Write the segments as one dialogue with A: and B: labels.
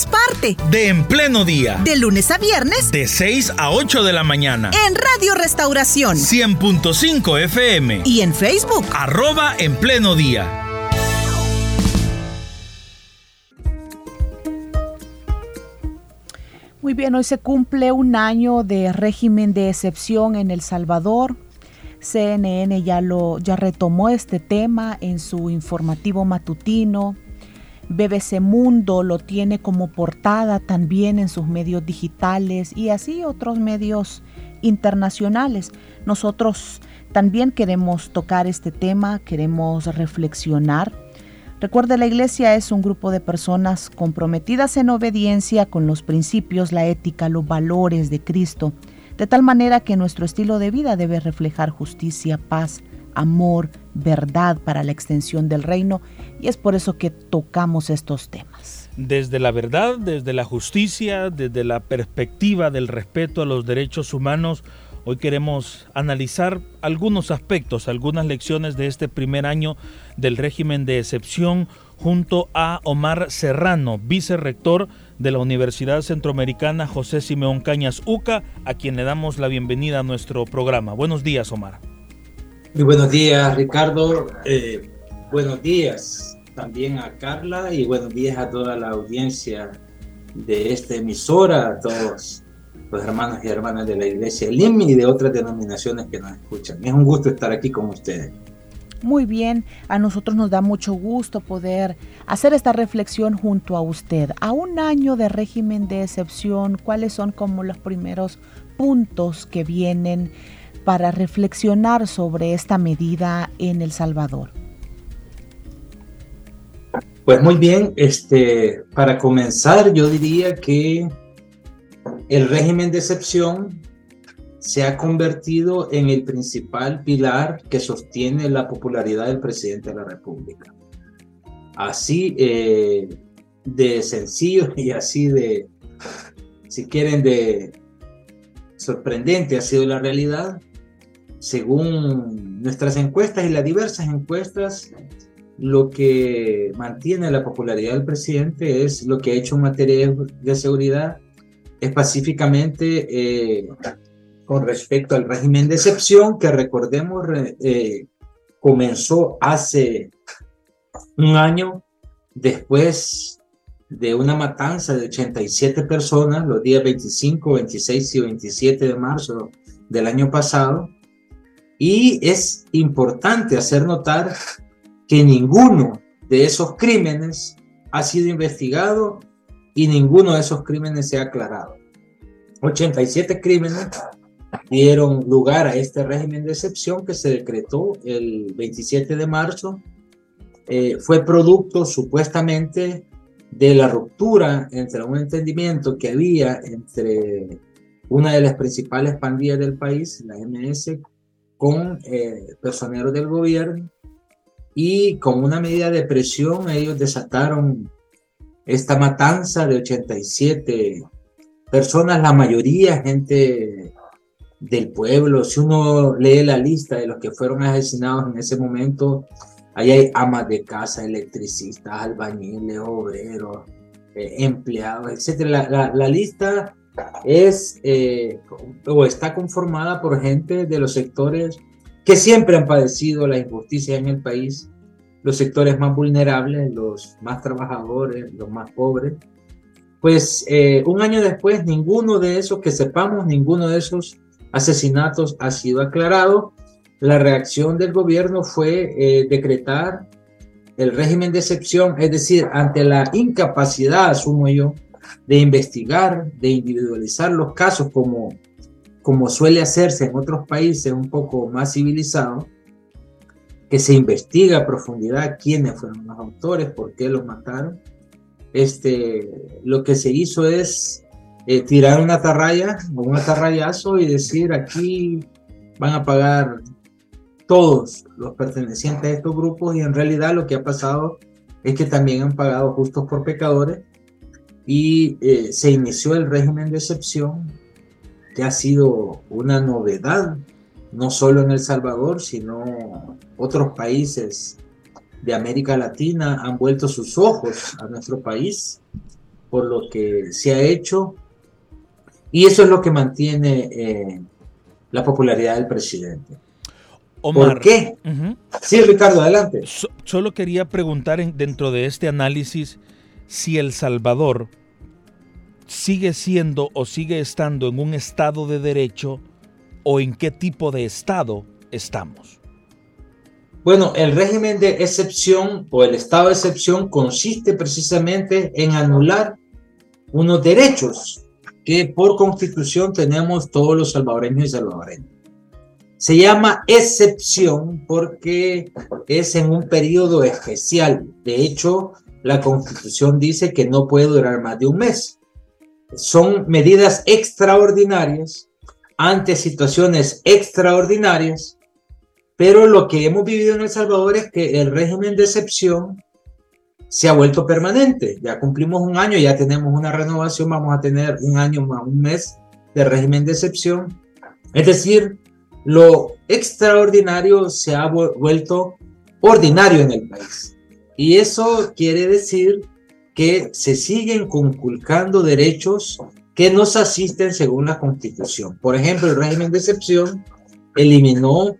A: seamos parte
B: de En Pleno Día.
A: De lunes a viernes.
B: De 6 a 8 de la mañana.
A: En Radio Restauración.
B: 100.5 FM.
A: Y en Facebook.
B: Arroba En Pleno Día.
C: Muy bien, hoy se cumple un año de régimen de excepción en El Salvador. CNN ya lo ya retomó este tema en su informativo matutino BBC Mundo lo tiene como portada también en sus medios digitales y así otros medios internacionales. Nosotros también queremos tocar este tema, queremos reflexionar. Recuerde, la iglesia es un grupo de personas comprometidas en obediencia con los principios, la ética, los valores de Cristo, de tal manera que nuestro estilo de vida debe reflejar justicia, paz, amor, verdad para la extensión del reino y es por eso que tocamos estos temas.
B: Desde la verdad, desde la justicia, desde la perspectiva del respeto a los derechos humanos, hoy queremos analizar algunos aspectos, algunas lecciones de este primer año del régimen de excepción junto a Omar Serrano, vicerrector de la Universidad Centroamericana José Simeón Cañas UCA, a quien le damos la bienvenida a nuestro programa. Buenos días, Omar.
D: Muy buenos días, Ricardo. Eh, buenos días también a Carla y buenos días a toda la audiencia de esta emisora, a todos los hermanos y hermanas de la Iglesia LIM y de otras denominaciones que nos escuchan. Es un gusto estar aquí con ustedes.
C: Muy bien, a nosotros nos da mucho gusto poder hacer esta reflexión junto a usted. A un año de régimen de excepción, ¿cuáles son como los primeros puntos que vienen para reflexionar sobre esta medida en El Salvador?
D: Pues muy bien, este, para comenzar yo diría que el régimen de excepción se ha convertido en el principal pilar que sostiene la popularidad del presidente de la República. Así eh, de sencillo y así de, si quieren, de sorprendente ha sido la realidad según nuestras encuestas y las diversas encuestas, lo que mantiene la popularidad del presidente es lo que ha hecho en materia de seguridad, específicamente eh, con respecto al régimen de excepción, que recordemos eh, comenzó hace un año después de una matanza de 87 personas los días 25, 26 y 27 de marzo del año pasado, y es importante hacer notar que ninguno de esos crímenes ha sido investigado y ninguno de esos crímenes se ha aclarado. 87 crímenes dieron lugar a este régimen de excepción que se decretó el 27 de marzo. Eh, fue producto supuestamente de la ruptura entre un entendimiento que había entre una de las principales pandillas del país, la MS, con eh, personeros del gobierno y con una medida de presión ellos desataron esta matanza de 87 personas, la mayoría gente del pueblo. Si uno lee la lista de los que fueron asesinados en ese momento, ahí hay amas de casa, electricistas, albañiles, obreros, eh, empleados, etc. La, la lista es eh, o está conformada por gente de los sectores que siempre han padecido la injusticia en el país, los sectores más vulnerables, los más trabajadores, los más pobres. Pues eh, un año después, ninguno de esos, que sepamos, ninguno de esos asesinatos ha sido aclarado. La reacción del gobierno fue eh, decretar el régimen de excepción, es decir, ante la incapacidad, asumo yo, de investigar, de individualizar los casos como, como suele hacerse en otros países un poco más civilizados, que se investiga a profundidad quiénes fueron los autores, por qué los mataron. Este, lo que se hizo es eh, tirar una atarraya o un atarrayazo y decir aquí van a pagar todos los pertenecientes a estos grupos y en realidad lo que ha pasado es que también han pagado justos por pecadores y eh, se inició el régimen de excepción que ha sido una novedad no solo en El Salvador sino otros países de América Latina han vuelto sus ojos a nuestro país por lo que se ha hecho y eso es lo que mantiene eh, la popularidad del presidente. ¿Por qué? Sí, Ricardo, adelante.
B: solo quería preguntar dentro de este análisis si El Salvador sigue siendo o sigue estando en un estado de derecho o en qué tipo de estado estamos.
D: Bueno, el régimen de excepción o el estado de excepción consiste precisamente en anular unos derechos que por constitución tenemos todos los salvadoreños y salvadoreñas. Se llama excepción porque es en un periodo especial. De hecho, la constitución dice que no puede durar más de un mes. Son medidas extraordinarias ante situaciones extraordinarias, pero lo que hemos vivido en El Salvador es que el régimen de excepción se ha vuelto permanente. Ya cumplimos un año, ya tenemos una renovación, vamos a tener un año más un mes de régimen de excepción. Es decir, lo extraordinario se ha vuelto ordinario en el país. Y eso quiere decir que se siguen conculcando derechos que nos asisten según la Constitución. Por ejemplo, el régimen de excepción eliminó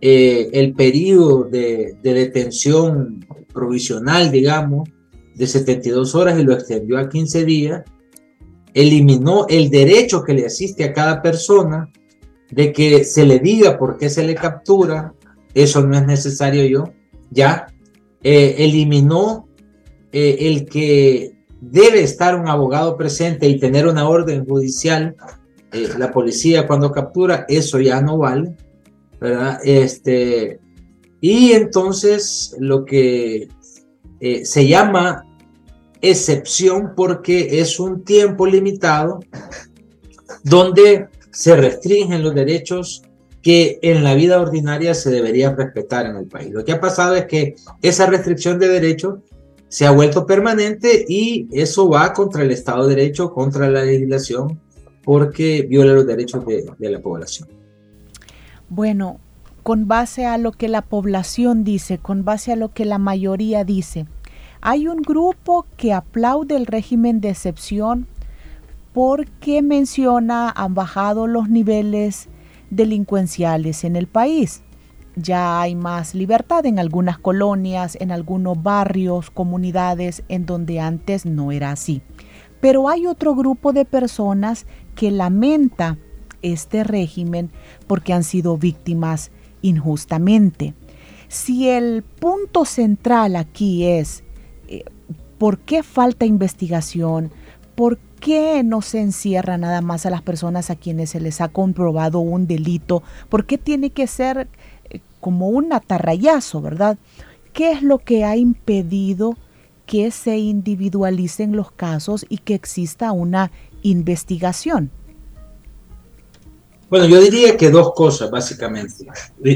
D: eh, el periodo de, de, detención provisional, digamos, de 72 horas y lo extendió a 15 días. Eliminó el derecho que le asiste a cada persona de que se le diga por qué se le captura, eso no es necesario yo, ya eh, eliminó eh, el que debe estar un abogado presente y tener una orden judicial, eh, la policía cuando captura, eso ya no vale, ¿verdad? Este, y entonces lo que se llama excepción porque es un tiempo limitado donde se restringen los derechos que en la vida ordinaria se deberían respetar en el país. Lo que ha pasado es que esa restricción de derechos se ha vuelto permanente y eso va contra el Estado de Derecho, contra la legislación, porque viola los derechos de, la población.
C: Bueno, con base a lo que la población dice, con base a lo que la mayoría dice, hay un grupo que aplaude el régimen de excepción porque menciona han bajado los niveles delincuenciales en el país. Ya hay más libertad en algunas colonias, en algunos barrios, comunidades en donde antes no era así. Pero hay otro grupo de personas que lamenta este régimen porque han sido víctimas injustamente. Si el punto central aquí es eh, por qué falta investigación, por qué no se encierra nada más a las personas a quienes se les ha comprobado un delito? ¿Por qué tiene que ser como un atarrayazo, verdad? ¿Qué es lo que ha impedido que se individualicen los casos y que exista una investigación?
D: Bueno, yo diría que dos cosas, básicamente.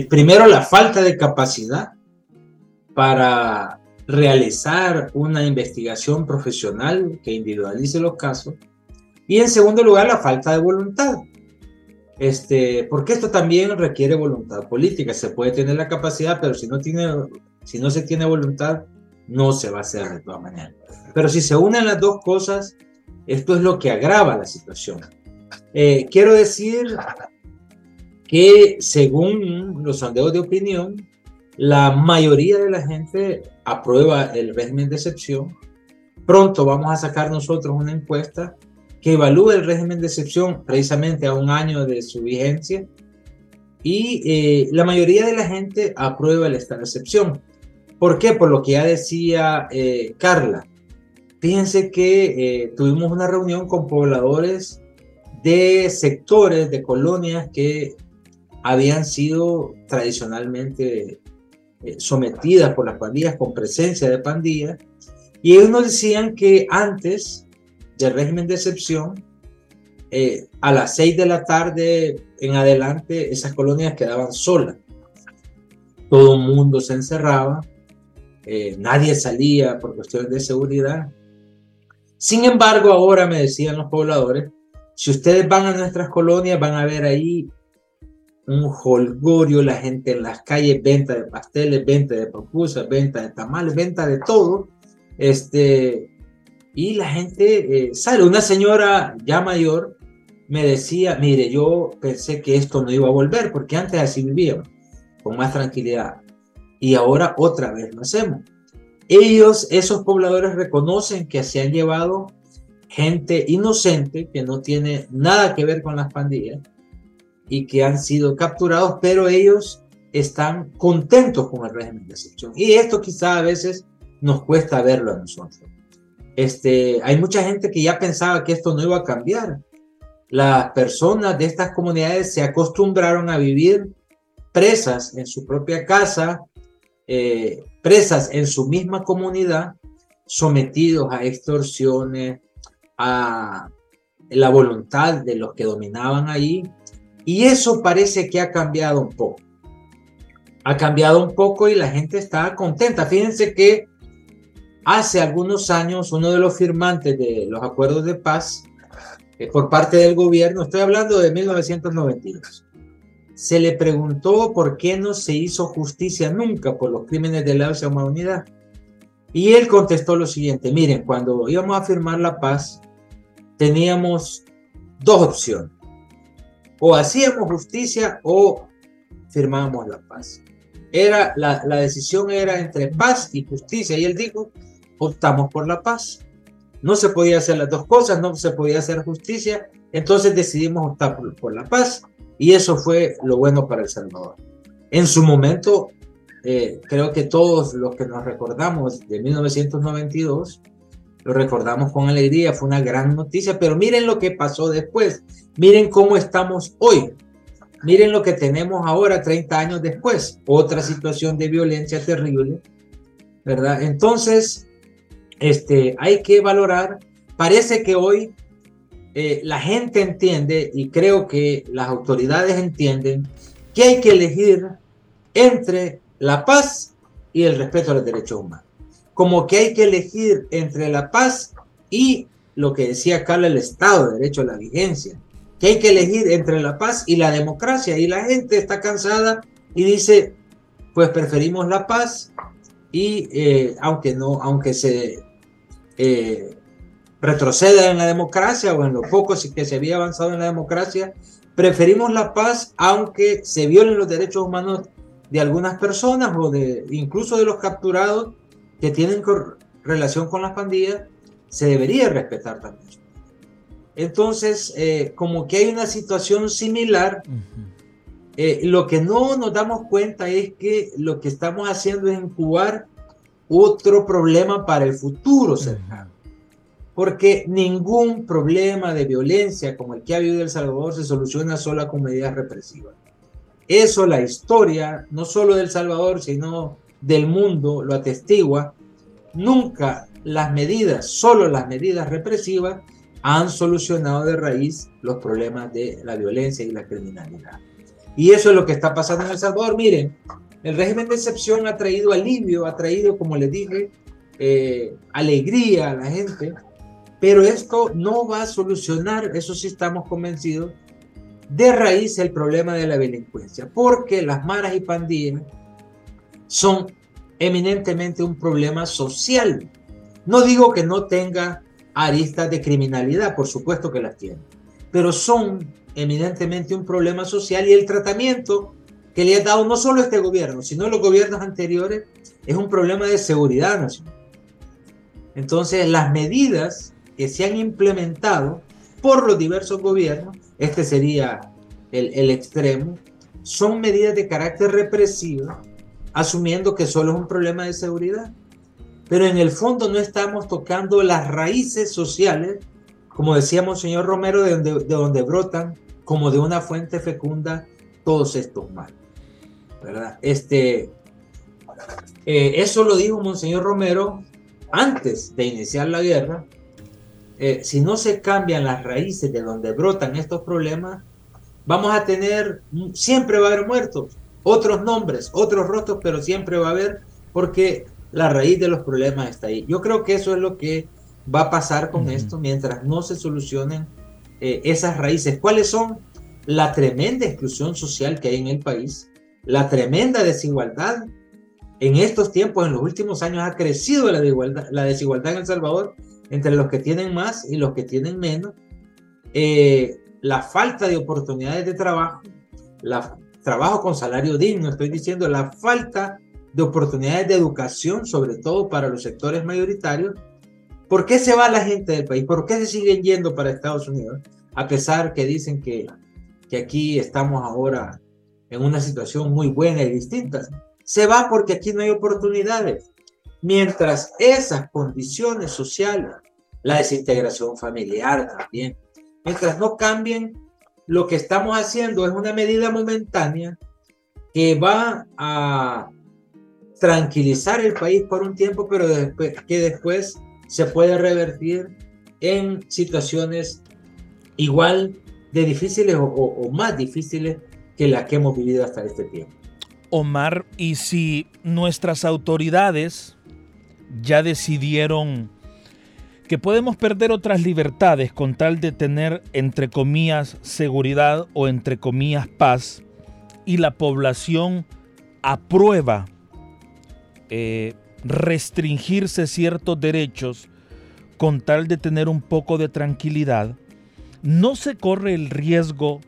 D: Primero, la falta de capacidad para realizar una investigación profesional que individualice los casos. Y en segundo lugar, la falta de voluntad. Este, porque esto también requiere voluntad política. Se puede tener la capacidad, pero si no, tiene, si no se tiene voluntad, no se va a hacer de todas maneras. Pero si se unen las dos cosas, esto es lo que agrava la situación. Eh, quiero decir que según los sondeos de opinión, la mayoría de la gente aprueba el régimen de excepción. Pronto vamos a sacar nosotros una encuesta que evalúe el régimen de excepción precisamente a un año de su vigencia y eh, la mayoría de la gente aprueba el estado de excepción. ¿Por qué? Por lo que ya decía eh, Carla. Fíjense que eh, tuvimos una reunión con pobladores de sectores, de colonias que habían sido tradicionalmente sometidas por las pandillas, con presencia de pandillas, y ellos nos decían que antes del régimen de excepción, eh, a las seis de la tarde en adelante, esas colonias quedaban solas. todo el mundo se encerraba, eh, nadie salía por cuestiones de seguridad. Sin embargo, ahora me decían los pobladores, si ustedes van a nuestras colonias, van a ver ahí un holgorio, la gente en las calles, venta de pasteles, venta de pupusas, venta de tamales, venta de todo. Este, y la gente eh, sale. Una señora ya mayor me decía, mire, yo pensé que esto no iba a volver, porque antes así vivíamos, con más tranquilidad. Y ahora otra vez lo hacemos. Ellos, esos pobladores, reconocen que se han llevado gente inocente, que no tiene nada que ver con las pandillas, y que han sido capturados, pero ellos están contentos con el régimen de excepción. Y esto quizá a veces nos cuesta verlo a nosotros. Este, hay mucha gente que ya pensaba que esto no iba a cambiar. Las personas de estas comunidades se acostumbraron a vivir presas en su propia casa, eh, presas en su misma comunidad, sometidos a extorsiones, a la voluntad de los que dominaban allí. Y eso parece que ha cambiado un poco. Ha cambiado un poco y la gente está contenta. Fíjense que Hace algunos años, uno de los firmantes de los acuerdos de paz eh, por parte del gobierno, estoy hablando de 1992, se le preguntó por qué no se hizo justicia nunca por los crímenes de la humanidad. Y él contestó lo siguiente, miren, cuando íbamos a firmar la paz, teníamos dos opciones. O hacíamos justicia o firmábamos la paz. Era, la, la decisión era entre paz y justicia. Y él dijo, optamos por la paz. No se podía hacer las dos cosas, no se podía hacer justicia, entonces decidimos optar por, la paz y eso fue lo bueno para El Salvador. En su momento, eh, creo que todos los que nos recordamos de 1992, lo recordamos con alegría, fue una gran noticia, pero miren lo que pasó después, miren cómo estamos hoy, miren lo que tenemos ahora, 30 años después, otra situación de violencia terrible, ¿verdad? Entonces, este, hay que valorar. Parece que hoy eh, la gente entiende y creo que las autoridades entienden que hay que elegir entre la paz y el respeto a los derechos humanos. Como que hay que elegir entre la paz y lo que decía Carla, el Estado de Derecho a la vigencia. Que hay que elegir entre la paz y la democracia. Y la gente está cansada y dice, pues preferimos la paz y eh, aunque no, aunque se eh, retroceda en la democracia o en lo poco que se había avanzado en la democracia. Preferimos la paz aunque se violen los derechos humanos de algunas personas o de incluso de los capturados que tienen relación con las pandillas, se debería respetar también. Entonces, eh, como que hay una situación similar, eh, lo que no nos damos cuenta es que lo que estamos haciendo es incubar otro problema para el futuro cercano. Porque ningún problema de violencia como el que ha habido en El Salvador se soluciona solo con medidas represivas. Eso la historia, no solo del Salvador, sino del mundo, lo atestigua. Nunca las medidas, solo las medidas represivas, han solucionado de raíz los problemas de la violencia y la criminalidad. Y eso es lo que está pasando en El Salvador. Miren, el régimen de excepción ha traído alivio, ha traído, como les dije, eh, alegría a la gente, pero esto no va a solucionar, eso sí estamos convencidos, de raíz el problema de la delincuencia, porque las maras y pandillas son eminentemente un problema social. No digo que no tenga aristas de criminalidad, por supuesto que las tiene, pero son eminentemente un problema social y el tratamiento que le ha dado no solo este gobierno, sino los gobiernos anteriores, es un problema de seguridad nacional. Entonces, las medidas que se han implementado por los diversos gobiernos, este sería el, extremo, son medidas de carácter represivo, asumiendo que solo es un problema de seguridad. Pero en el fondo no estamos tocando las raíces sociales, como decíamos señor Romero, de donde, de donde brotan como de una fuente fecunda todos estos males. ¿Verdad? Este, eh, eso lo dijo Monseñor Romero antes de iniciar la guerra. Eh, si no se cambian las raíces de donde brotan estos problemas, vamos a tener, siempre va a haber muertos. otros nombres, otros rostros, pero siempre va a haber porque la raíz de los problemas está ahí. Yo creo que eso es lo que va a pasar con esto mientras no se solucionen eh, esas raíces. ¿Cuáles son? La tremenda exclusión social que hay en el país, la tremenda desigualdad. En estos tiempos, en los últimos años, ha crecido la desigualdad, en El Salvador entre los que tienen más y los que tienen menos. Eh, la falta de oportunidades de trabajo, trabajo con salario digno, estoy diciendo la falta de oportunidades de educación, sobre todo para los sectores mayoritarios. ¿Por qué se va la gente del país? ¿Por qué se siguen yendo para Estados Unidos? A pesar que dicen que, que aquí estamos ahora en una situación muy buena y distinta. Se va porque aquí no hay oportunidades. Mientras esas condiciones sociales, la desintegración familiar también, mientras no cambien, lo que estamos haciendo es una medida momentánea que va a tranquilizar el país por un tiempo, pero que después se puede revertir en situaciones igual de difíciles o, o más difíciles que las que hemos vivido hasta este tiempo.
B: Omar, ¿y si nuestras autoridades ya decidieron que podemos perder otras libertades con tal de tener, entre comillas, seguridad o entre comillas, paz, y la población aprueba eh, restringirse ciertos derechos con tal de tener un poco de tranquilidad, no se corre el riesgo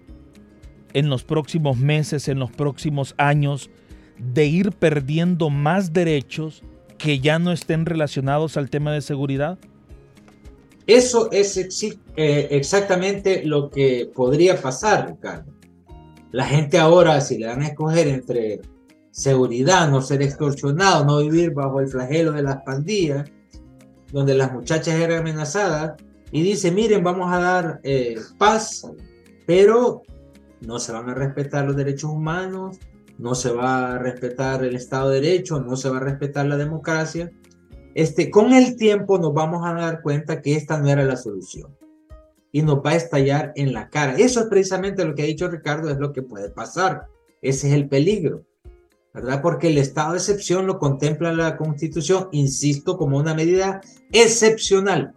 B: en los próximos meses, en los próximos años, de ir perdiendo más derechos que ya no estén relacionados al tema de seguridad?
D: Eso es eh, exactamente lo que podría pasar, Ricardo. La gente ahora, si le van a escoger entre seguridad, no ser extorsionado, no vivir bajo el flagelo de las pandillas, donde las muchachas eran amenazadas, y dice, miren, vamos a dar eh, paz, pero no se van a respetar los derechos humanos, no se va a respetar el Estado de Derecho, no se va a respetar la democracia, este, con el tiempo nos vamos a dar cuenta que esta no era la solución y nos va a estallar en la cara. Eso es precisamente lo que ha dicho Ricardo, es lo que puede pasar. Ese es el peligro, ¿verdad? Porque el estado de excepción lo contempla la Constitución, insisto, como una medida excepcional.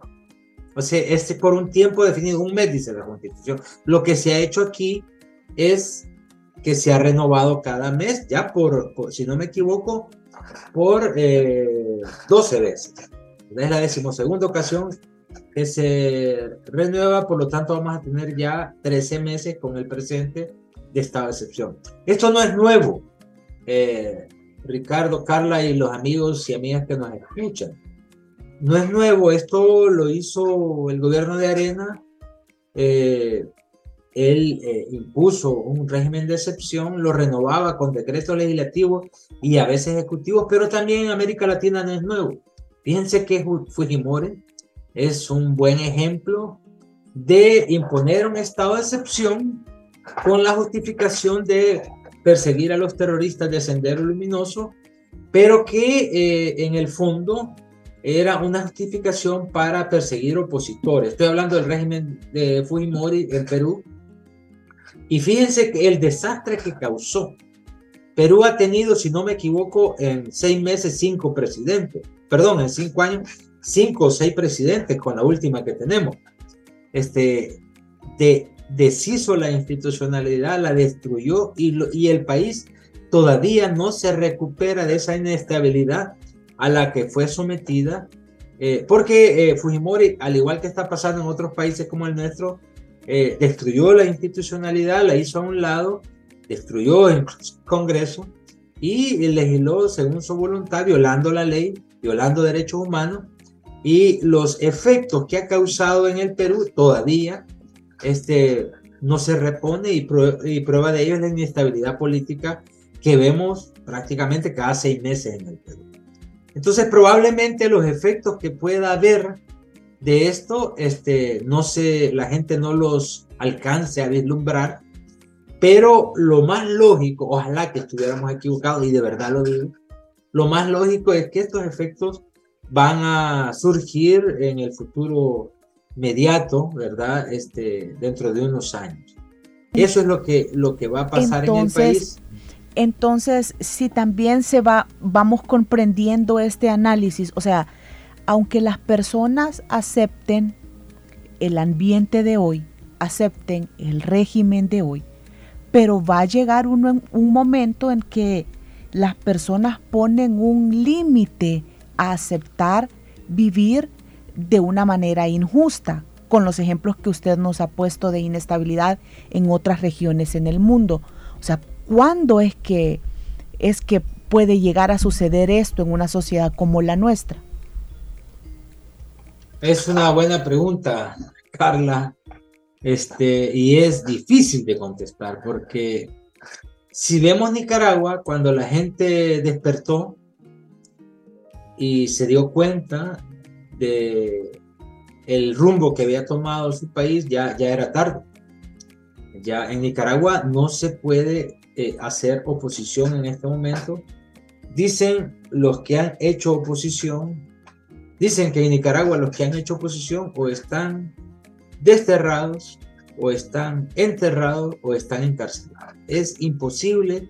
D: O sea, es por un tiempo definido, un mes, dice la Constitución. Lo que se ha hecho aquí es que se ha renovado cada mes, ya por, si no me equivoco, por eh, 12 veces. Es la decimosegunda ocasión que se renueva, por lo tanto vamos a tener ya 13 meses con el presente de estado de excepción. Esto no es nuevo, eh, Ricardo, Carla y los amigos y amigas que nos escuchan. No es nuevo, esto lo hizo el gobierno de Arena eh, él eh, impuso un régimen de excepción, lo renovaba con decretos legislativos y a veces ejecutivos, pero también en América Latina no es nuevo. Fíjense que Fujimori es un buen ejemplo de imponer un estado de excepción con la justificación de perseguir a los terroristas de Sendero Luminoso, pero que eh, en el fondo era una justificación para perseguir opositores. Estoy hablando del régimen de Fujimori en Perú, y fíjense que el desastre que causó. Perú ha tenido, si no me equivoco, en seis meses cinco presidentes. Perdón, en cinco años, cinco o seis presidentes con la última que tenemos. Este, de, deshizo la institucionalidad, la destruyó y, y el país todavía no se recupera de esa inestabilidad a la que fue sometida, eh, porque eh, Fujimori, al igual que está pasando en otros países como el nuestro, eh, destruyó la institucionalidad, la hizo a un lado, destruyó el Congreso y legisló según su voluntad, violando la ley, violando derechos humanos y los efectos que ha causado en el Perú todavía este, no se repone y, y prueba de ello es la inestabilidad política que vemos prácticamente cada seis meses en el Perú. Entonces probablemente los efectos que pueda haber de esto, este, no sé, la gente no los alcance a vislumbrar, pero lo más lógico, ojalá que estuviéramos equivocados y de verdad lo digo, lo más lógico es que estos efectos van a surgir en el futuro inmediato, ¿verdad? Este, dentro de unos años. Eso es lo que, lo que va a pasar en el país.
C: Entonces, si también se va, vamos comprendiendo este análisis, o sea, aunque las personas acepten el ambiente de hoy, acepten el régimen de hoy, pero va a llegar un momento en que las personas ponen un límite a aceptar vivir de una manera injusta, con los ejemplos que usted nos ha puesto de inestabilidad en otras regiones en el mundo. O sea, ¿cuándo es que es que puede llegar a suceder esto en una sociedad como la nuestra?
D: Es una buena pregunta, Carla. Este, y es difícil de contestar porque si vemos Nicaragua, cuando la gente despertó y se dio cuenta de el rumbo que había tomado su país, ya, ya era tarde. Ya en Nicaragua no se puede eh, hacer oposición en este momento. Dicen los que han hecho oposición, dicen que en Nicaragua los que han hecho oposición o están desterrados o están enterrados o están encarcelados. Es imposible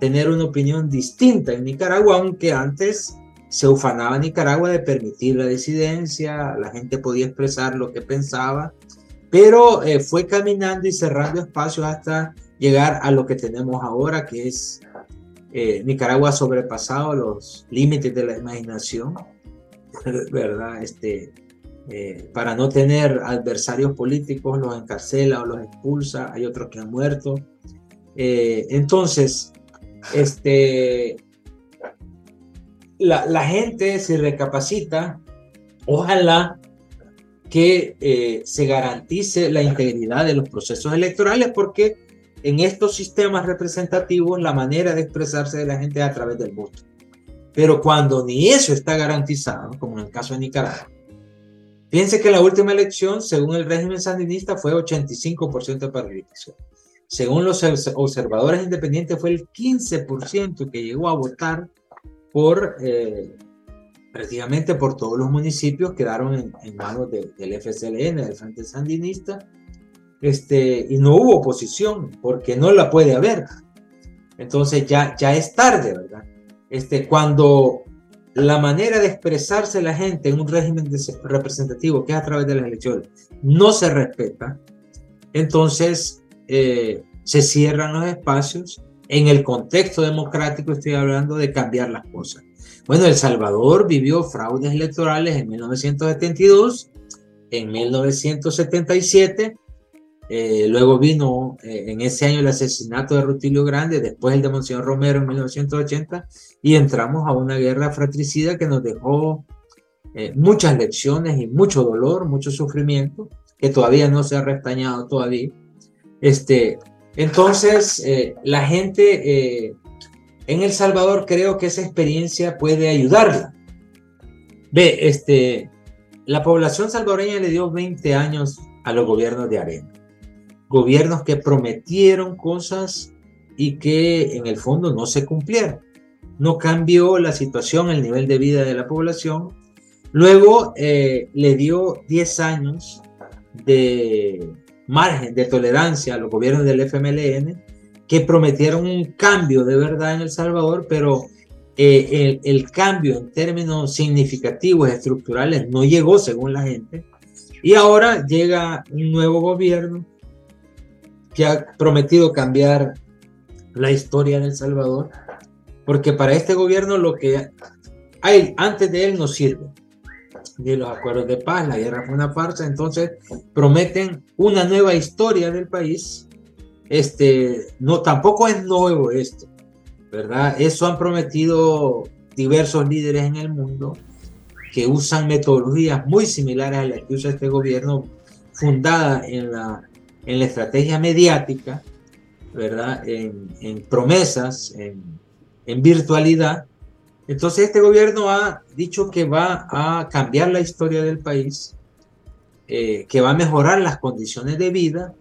D: tener una opinión distinta en Nicaragua, aunque antes se ufanaba Nicaragua de permitir la disidencia, la gente podía expresar lo que pensaba, pero eh, fue caminando y cerrando espacios hasta llegar a lo que tenemos ahora, que es eh, Nicaragua ha sobrepasado los límites de la imaginación, ¿verdad? Este, eh, para no tener adversarios políticos, los encarcela o los expulsa, hay otros que han muerto. entonces, este, la, gente se recapacita, ojalá que eh, se garantice la integridad de los procesos electorales, porque en estos sistemas representativos la manera de expresarse de la gente es a través del voto. Pero cuando ni eso está garantizado, como en el caso de Nicaragua, piense que la última elección, según el régimen sandinista, fue 85% de participación. Según los observadores independientes, fue el 15% que llegó a votar por eh, prácticamente por todos los municipios quedaron en, manos del FSLN, del Frente Sandinista, este, y no hubo oposición porque no la puede haber. Entonces ya, ya es tarde, ¿verdad? Este, cuando la manera de expresarse la gente en un régimen representativo, que es a través de las elecciones, no se respeta, entonces eh, se cierran los espacios en el contexto democrático estoy hablando de cambiar las cosas. Bueno, El Salvador vivió fraudes electorales en 1972, en 1977, eh, luego vino eh, en ese año el asesinato de Rutilio Grande, después el de Monseñor Romero en 1980, y entramos a una guerra fratricida que nos dejó eh, muchas lecciones y mucho dolor, mucho sufrimiento, que todavía no se ha restañado todavía. Este, entonces, la gente en El Salvador creo que esa experiencia puede ayudarla. Ve, este, la población salvadoreña le dio 20 años a los gobiernos de arena. Gobiernos que prometieron cosas y que en el fondo no se cumplieron. No cambió la situación, el nivel de vida de la población. Luego eh, le dio 10 años de margen de tolerancia a los gobiernos del FMLN que prometieron un cambio de verdad en El Salvador, pero eh, el, cambio en términos significativos, estructurales, no llegó según la gente. Y ahora llega un nuevo gobierno que ha prometido cambiar la historia de El Salvador, porque para este gobierno lo que hay antes de él no sirve de los acuerdos de paz, la guerra fue una farsa, entonces prometen una nueva historia del país. Este, no, tampoco es nuevo esto, ¿verdad? Eso han prometido diversos líderes en el mundo que usan metodologías muy similares a las que usa este gobierno, fundada en la, en la estrategia mediática, ¿verdad? En, en promesas, en, en virtualidad, entonces este gobierno ha dicho que va a cambiar la historia del país, eh, que va a mejorar las condiciones de vida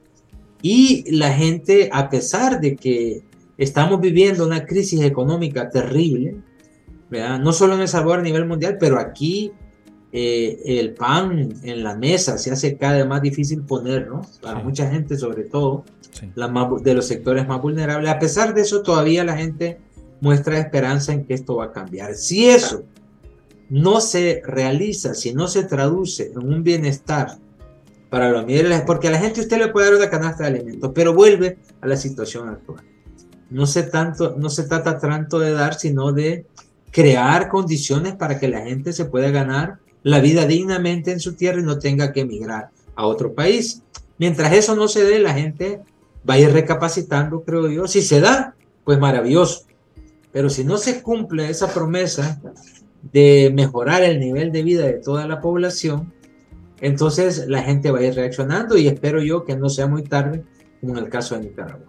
D: y la gente, a pesar de que estamos viviendo una crisis económica terrible, no solo en El Salvador a nivel mundial, pero aquí eh, el pan en la mesa se hace cada vez más difícil poner, ¿no? Para mucha gente, sobre todo, la de los sectores más vulnerables. A pesar de eso, todavía la gente muestra esperanza en que esto va a cambiar. Si eso no se realiza, si no se traduce en un bienestar para los mineros, porque a la gente usted le puede dar una canasta de alimentos, pero vuelve a la situación actual. No se, tanto, no se trata tanto de dar, sino de crear condiciones para que la gente se pueda ganar la vida dignamente en su tierra y no tenga que emigrar a otro país. Mientras eso no se dé, la gente va a ir recapacitando, creo yo. Si se da, pues maravilloso. Pero si no se cumple esa promesa de mejorar el nivel de vida de toda la población, entonces la gente va a ir reaccionando y espero yo que no sea muy tarde, como en el caso de Nicaragua.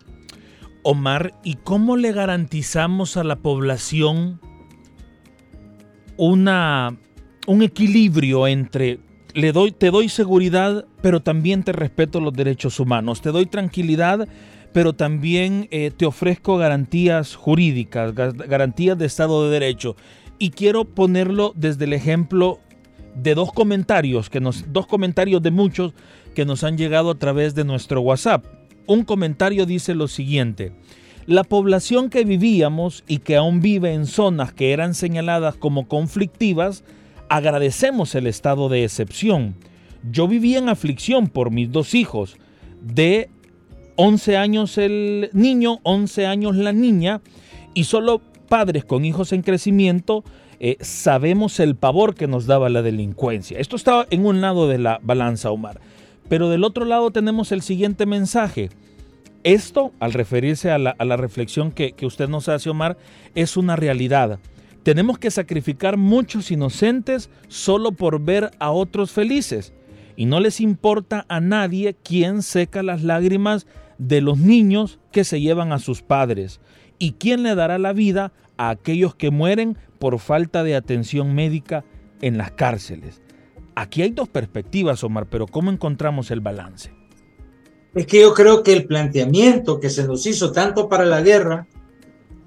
B: Omar, ¿y cómo le garantizamos a la población una, un equilibrio entre le doy, te doy seguridad, pero también te respeto los derechos humanos, te doy tranquilidad, pero también eh, te ofrezco garantías jurídicas, garantías de Estado de Derecho. Y quiero ponerlo desde el ejemplo de dos comentarios, que nos, dos comentarios de muchos que nos han llegado a través de nuestro WhatsApp. Un comentario dice lo siguiente. La población que vivíamos y que aún vive en zonas que eran señaladas como conflictivas, agradecemos el estado de excepción. Yo vivía en aflicción por mis dos hijos, de 11 años el niño, 11 años la niña, y solo padres con hijos en crecimiento eh, sabemos el pavor que nos daba la delincuencia. Esto está en un lado de la balanza, Omar. Pero del otro lado tenemos el siguiente mensaje. Esto, al referirse a la, reflexión que, que usted nos hace, Omar, es una realidad. Tenemos que sacrificar muchos inocentes solo por ver a otros felices. Y no les importa a nadie quién seca las lágrimas de los niños que se llevan a sus padres. ¿Y quién le dará la vida a aquellos que mueren por falta de atención médica en las cárceles? Aquí hay dos perspectivas, Omar, pero ¿cómo encontramos el balance?
D: Es que yo creo que el planteamiento que se nos hizo tanto para la guerra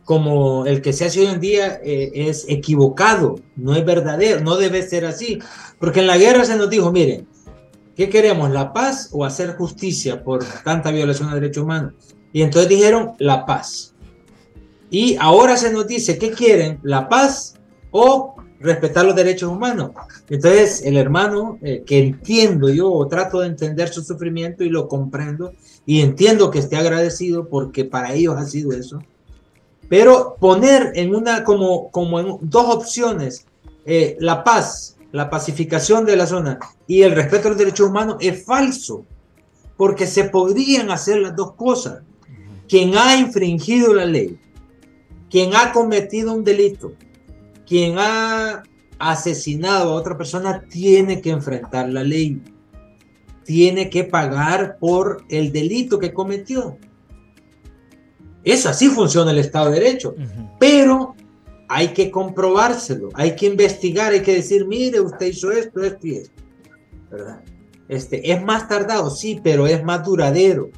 D: como el que se hace hoy en día eh, es equivocado, no es verdadero, no debe ser así. Porque en la guerra se nos dijo, miren, ¿qué queremos? ¿La paz o hacer justicia por tanta violación a derechos humanos? Y entonces dijeron la paz. Y ahora se nos dice, ¿qué quieren? ¿La paz o respetar los derechos humanos? Entonces, el hermano, eh, que entiendo yo, trato de entender su sufrimiento y lo comprendo, y entiendo que esté agradecido porque para ellos ha sido eso. Pero poner en una, como, como en dos opciones, eh, la paz, la pacificación de la zona y el respeto a los derechos humanos es falso, porque se podrían hacer las dos cosas. Quien ha infringido la ley quien ha cometido un delito, quien ha asesinado a otra persona, tiene que enfrentar la ley. Tiene que pagar por el delito que cometió. Eso así funciona el Estado de Derecho. Pero hay que comprobárselo, hay que investigar, hay que decir, mire, usted hizo esto, esto y esto. ¿Verdad? Este, es más tardado, sí, pero es más duradero.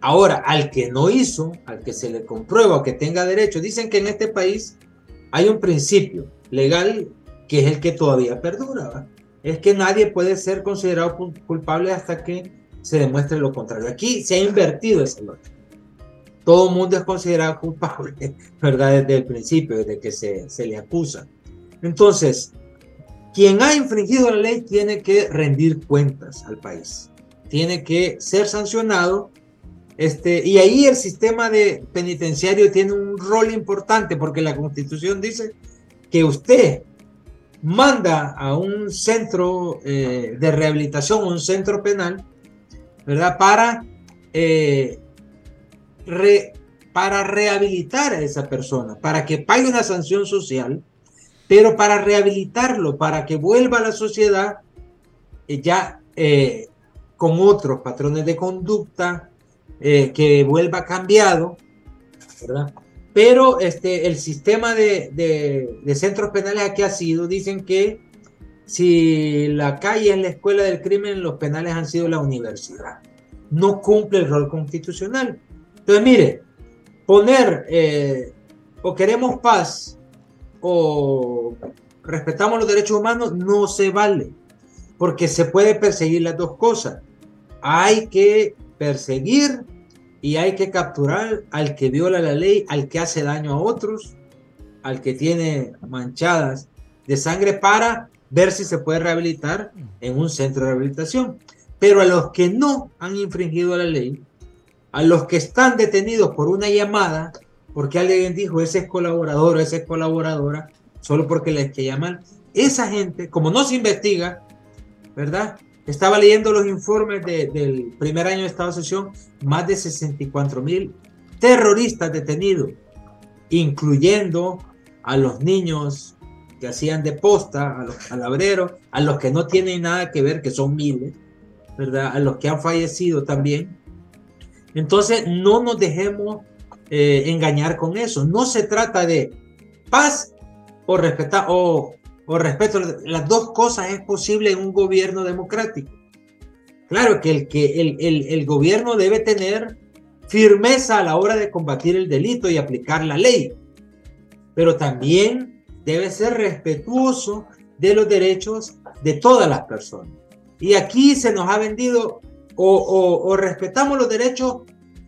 D: Ahora, al que no hizo, al que se le comprueba que tenga derecho, dicen que en este país hay un principio legal que es el que todavía perdura. Es que nadie puede ser considerado culpable hasta que se demuestre lo contrario. Aquí se ha invertido ese lote. Todo el mundo es considerado culpable, ¿verdad? Desde el principio, desde que se, se le acusa. Entonces, quien ha infringido la ley tiene que rendir cuentas al país. Tiene que ser sancionado este, y ahí el sistema de penitenciario tiene un rol importante porque la constitución dice que usted manda a un centro eh, de rehabilitación, un centro penal, ¿verdad? Para, eh, para rehabilitar a esa persona, para que pague una sanción social, pero para rehabilitarlo, para que vuelva a la sociedad eh, ya con otros patrones de conducta, eh, que vuelva cambiado, ¿verdad? Pero este, el sistema de, de, centros penales aquí ha sido, dicen que si la calle es la escuela del crimen, los penales han sido la universidad. No cumple el rol constitucional. Entonces, mire, poner eh, o queremos paz o respetamos los derechos humanos, no se vale, porque se puede perseguir las dos cosas. Hay que perseguir y hay que capturar al que viola la ley, al que hace daño a otros, al que tiene manchadas de sangre para ver si se puede rehabilitar en un centro de rehabilitación. Pero a los que no han infringido la ley, a los que están detenidos por una llamada, porque alguien dijo ese es colaborador o esa es colaboradora, solo porque les que llaman, esa gente, como no se investiga, ¿verdad? Estaba leyendo los informes del primer año de Estado de sesión, más de 64 mil terroristas detenidos, incluyendo a los niños que hacían de posta, a los palabreros, a los que no tienen nada que ver, que son miles, ¿verdad? A los que han fallecido también. Entonces, no nos dejemos eh, engañar con eso. No se trata de paz o respetar o, o respeto. Las dos cosas es posible en un gobierno democrático. Claro que el, que el, el, el gobierno debe tener firmeza a la hora de combatir el delito y aplicar la ley, pero también debe ser respetuoso de los derechos de todas las personas. Y aquí se nos ha vendido o, respetamos los derechos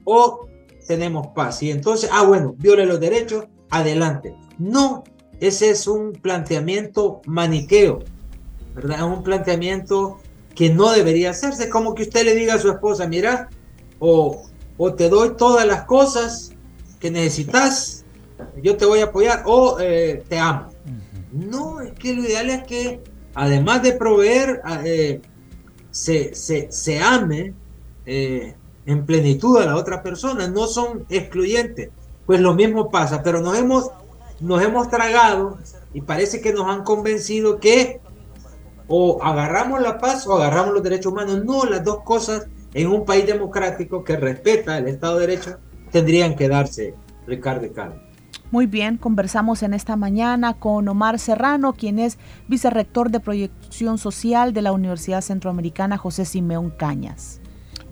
D: o tenemos paz. Y entonces, ah, bueno, viole los derechos, adelante. No, ese es un planteamiento maniqueo, ¿verdad? Es un planteamiento que no debería hacerse. Como que usted le diga a su esposa, mira, o, o te doy todas las cosas que necesitas, yo te voy a apoyar, o eh, te amo. No, es que lo ideal es que, además de proveer, eh, se, se, se ame eh, en plenitud a la otra persona, no son excluyentes. Pues lo mismo pasa, pero nos hemos, nos hemos tragado y parece que nos han convencido que o agarramos la paz o agarramos los derechos humanos. No, las dos cosas en un país democrático que respeta el Estado de Derecho tendrían que darse, Ricardo Carlos.
C: Muy bien, conversamos en esta mañana con Omar Serrano, quien es vicerrector de proyección social de la Universidad Centroamericana José Simeón Cañas.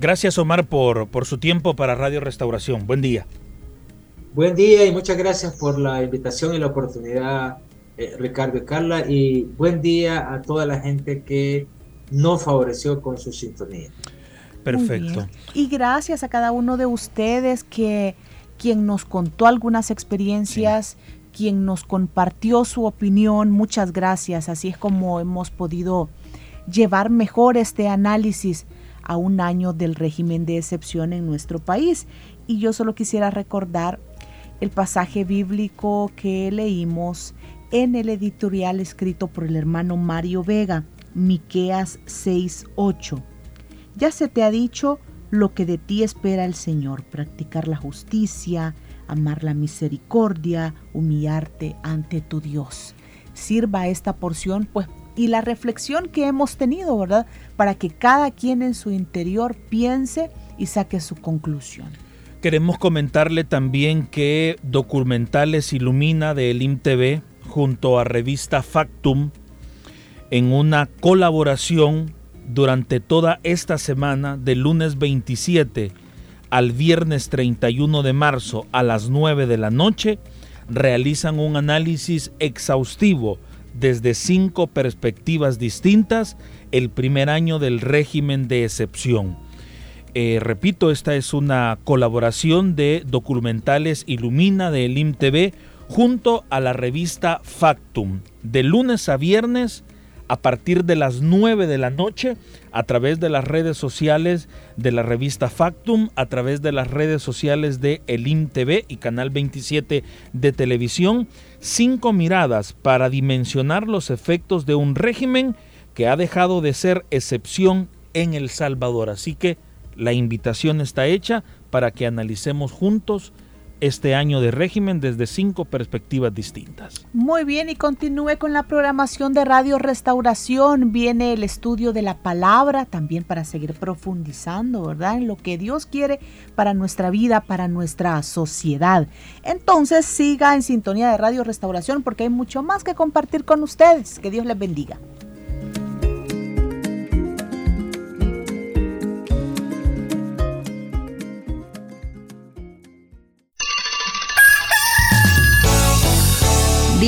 B: Gracias Omar por, por su tiempo para Radio Restauración. Buen día.
D: Buen día y muchas gracias por la invitación y la oportunidad, eh, Ricardo y Carla, y buen día a toda la gente que nos favoreció con su sintonía.
B: Perfecto.
C: Y gracias a cada uno de ustedes que quien nos contó algunas experiencias, quien nos compartió su opinión. Muchas gracias. Así es como hemos podido llevar mejor este análisis a un año del régimen de excepción en nuestro país. Y yo solo quisiera recordar el pasaje bíblico que leímos en el editorial escrito por el hermano Mario Vega, Miqueas 6:8. Ya se te ha dicho lo que de ti espera el Señor, practicar la justicia, amar la misericordia, humillarte ante tu Dios. Sirva esta porción, pues, y la reflexión que hemos tenido, ¿verdad? Para que cada quien en su interior piense y saque su conclusión.
B: Queremos comentarle también que Documentales Ilumina de Elim TV junto a revista Factum en una colaboración durante toda esta semana, del lunes 27 al viernes 31 de marzo a las 9 de la noche, realizan un análisis exhaustivo desde cinco perspectivas distintas el primer año del régimen de excepción. Eh, repito, esta es una colaboración de documentales Ilumina de Elim TV junto a la revista Factum, de lunes a viernes a partir de las 9 de la noche a través de las redes sociales de la revista Factum, a través de las redes sociales de Elim TV y Canal 27 de televisión. Cinco miradas para dimensionar los efectos de un régimen que ha dejado de ser excepción en El Salvador. Así que la invitación está hecha para que analicemos juntos este año de régimen desde cinco perspectivas distintas.
C: Muy bien, y continúe con la programación de Radio Restauración. Viene el estudio de la palabra también para seguir profundizando, ¿verdad? En lo que Dios quiere para nuestra vida, para nuestra sociedad. Entonces siga en sintonía de Radio Restauración porque hay mucho más que compartir con ustedes. Que Dios les bendiga.